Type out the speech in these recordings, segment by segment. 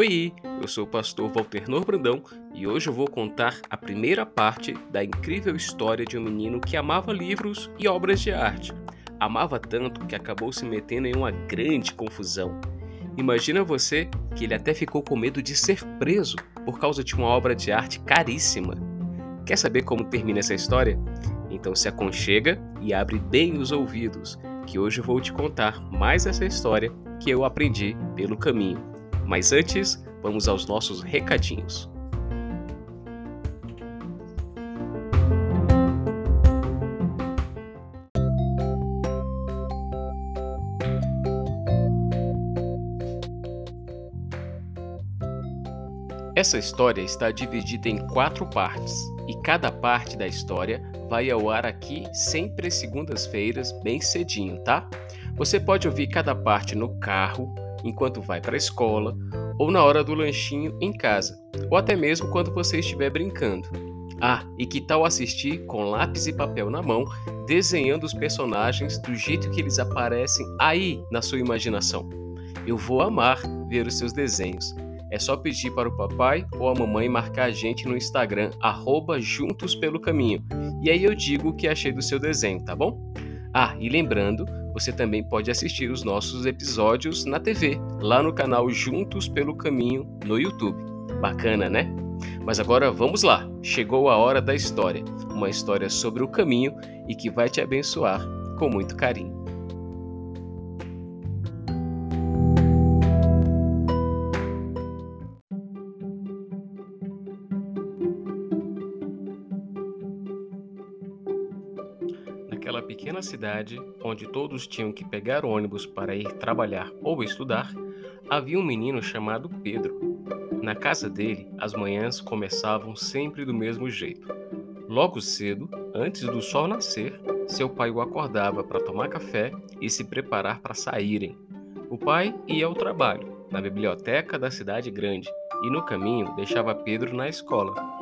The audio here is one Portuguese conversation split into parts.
Oi, eu sou o pastor Walter Brandão e hoje eu vou contar a primeira parte da incrível história de um menino que amava livros e obras de arte. Amava tanto que acabou se metendo em uma grande confusão. Imagina você que ele até ficou com medo de ser preso por causa de uma obra de arte caríssima. Quer saber como termina essa história? Então se aconchega e abre bem os ouvidos, que hoje eu vou te contar mais essa história que eu aprendi pelo caminho. Mas antes, vamos aos nossos recadinhos. Essa história está dividida em quatro partes e cada parte da história vai ao ar aqui sempre segundas-feiras, bem cedinho, tá? Você pode ouvir cada parte no carro, enquanto vai para a escola, ou na hora do lanchinho em casa, ou até mesmo quando você estiver brincando. Ah, e que tal assistir com lápis e papel na mão, desenhando os personagens do jeito que eles aparecem aí na sua imaginação? Eu vou amar ver os seus desenhos. É só pedir para o papai ou a mamãe marcar a gente no Instagram, arroba Juntos pelo Caminho. E aí eu digo o que achei do seu desenho, tá bom? Ah, e lembrando você também pode assistir os nossos episódios na TV, lá no canal Juntos pelo Caminho no YouTube. Bacana, né? Mas agora vamos lá, chegou a hora da história, uma história sobre o caminho e que vai te abençoar com muito carinho. Naquela pequena cidade, onde todos tinham que pegar ônibus para ir trabalhar ou estudar, havia um menino chamado Pedro. Na casa dele, as manhãs começavam sempre do mesmo jeito. Logo cedo, antes do sol nascer, seu pai o acordava para tomar café e se preparar para saírem. O pai ia ao trabalho, na biblioteca da cidade grande, e no caminho deixava Pedro na escola,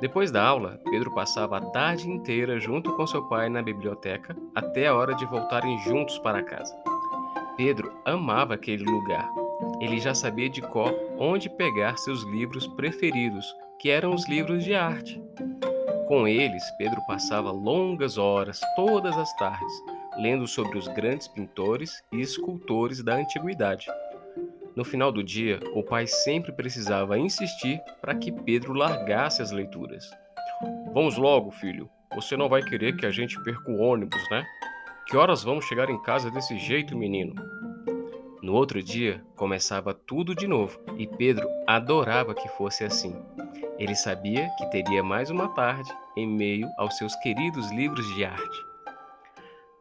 depois da aula, Pedro passava a tarde inteira junto com seu pai na biblioteca até a hora de voltarem juntos para casa. Pedro amava aquele lugar. Ele já sabia de cor onde pegar seus livros preferidos, que eram os livros de arte. Com eles, Pedro passava longas horas todas as tardes, lendo sobre os grandes pintores e escultores da antiguidade. No final do dia, o pai sempre precisava insistir para que Pedro largasse as leituras. Vamos logo, filho. Você não vai querer que a gente perca o ônibus, né? Que horas vamos chegar em casa desse jeito, menino? No outro dia, começava tudo de novo e Pedro adorava que fosse assim. Ele sabia que teria mais uma tarde em meio aos seus queridos livros de arte.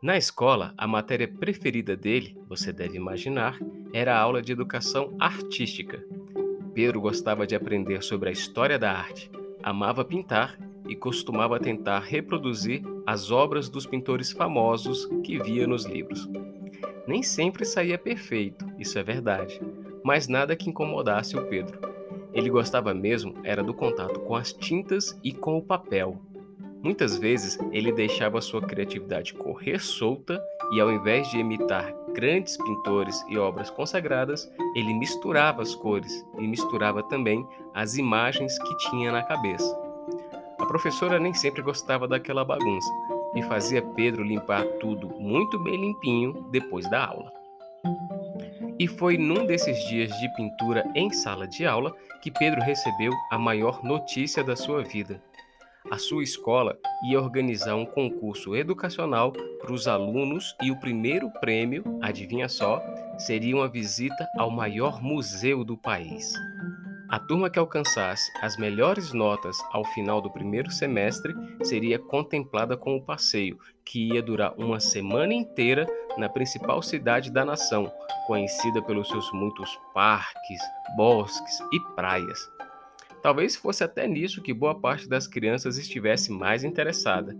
Na escola, a matéria preferida dele, você deve imaginar, era a aula de educação artística. Pedro gostava de aprender sobre a história da arte, amava pintar e costumava tentar reproduzir as obras dos pintores famosos que via nos livros. Nem sempre saía perfeito, isso é verdade, mas nada que incomodasse o Pedro. Ele gostava mesmo era do contato com as tintas e com o papel, Muitas vezes ele deixava sua criatividade correr solta e, ao invés de imitar grandes pintores e obras consagradas, ele misturava as cores e misturava também as imagens que tinha na cabeça. A professora nem sempre gostava daquela bagunça e fazia Pedro limpar tudo muito bem limpinho depois da aula. E foi num desses dias de pintura em sala de aula que Pedro recebeu a maior notícia da sua vida a sua escola ia organizar um concurso educacional para os alunos e o primeiro prêmio, adivinha só, seria uma visita ao maior museu do país. A turma que alcançasse as melhores notas ao final do primeiro semestre seria contemplada com o passeio, que ia durar uma semana inteira na principal cidade da nação, conhecida pelos seus muitos parques, bosques e praias. Talvez fosse até nisso que boa parte das crianças estivesse mais interessada,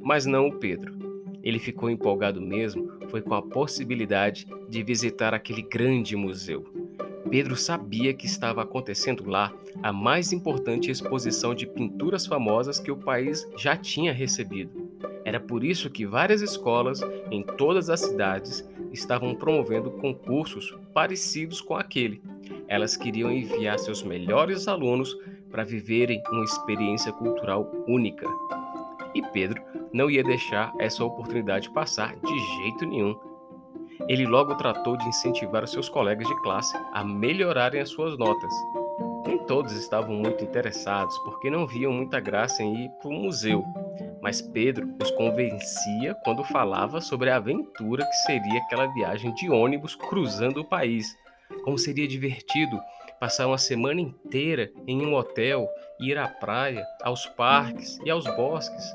mas não o Pedro. Ele ficou empolgado mesmo foi com a possibilidade de visitar aquele grande museu. Pedro sabia que estava acontecendo lá a mais importante exposição de pinturas famosas que o país já tinha recebido. Era por isso que várias escolas em todas as cidades estavam promovendo concursos parecidos com aquele. Elas queriam enviar seus melhores alunos para viverem uma experiência cultural única. E Pedro não ia deixar essa oportunidade passar de jeito nenhum. Ele logo tratou de incentivar os seus colegas de classe a melhorarem as suas notas. Nem todos estavam muito interessados, porque não viam muita graça em ir para o museu, mas Pedro os convencia quando falava sobre a aventura que seria aquela viagem de ônibus cruzando o país. Como seria divertido passar uma semana inteira em um hotel, ir à praia, aos parques e aos bosques.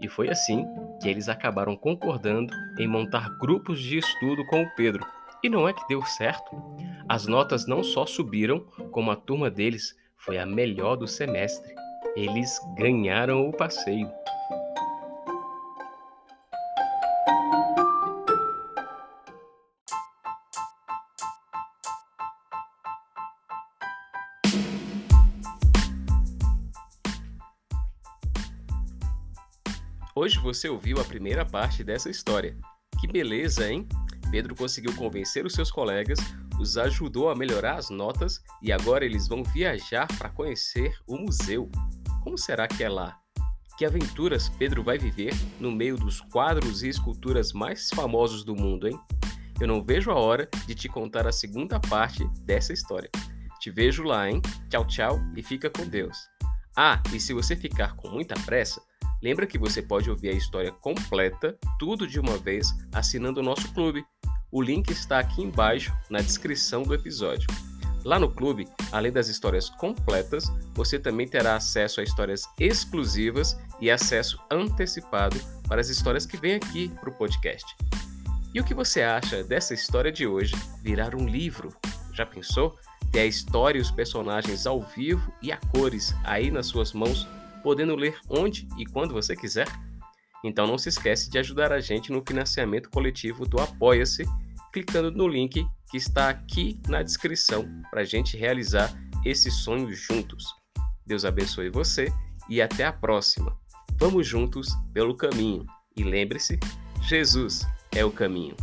E foi assim que eles acabaram concordando em montar grupos de estudo com o Pedro. E não é que deu certo. As notas não só subiram, como a turma deles foi a melhor do semestre. Eles ganharam o passeio. Hoje você ouviu a primeira parte dessa história. Que beleza, hein? Pedro conseguiu convencer os seus colegas, os ajudou a melhorar as notas e agora eles vão viajar para conhecer o museu. Como será que é lá? Que aventuras Pedro vai viver no meio dos quadros e esculturas mais famosos do mundo, hein? Eu não vejo a hora de te contar a segunda parte dessa história. Te vejo lá, hein? Tchau, tchau e fica com Deus. Ah, e se você ficar com muita pressa, Lembra que você pode ouvir a história completa, tudo de uma vez, assinando o nosso clube. O link está aqui embaixo na descrição do episódio. Lá no clube, além das histórias completas, você também terá acesso a histórias exclusivas e acesso antecipado para as histórias que vêm aqui para o podcast. E o que você acha dessa história de hoje virar um livro? Já pensou? Ter a história e os personagens ao vivo e a cores aí nas suas mãos podendo ler onde e quando você quiser. Então não se esquece de ajudar a gente no financiamento coletivo do Apoia-se, clicando no link que está aqui na descrição para a gente realizar esse sonho juntos. Deus abençoe você e até a próxima. Vamos juntos pelo caminho. E lembre-se, Jesus é o caminho.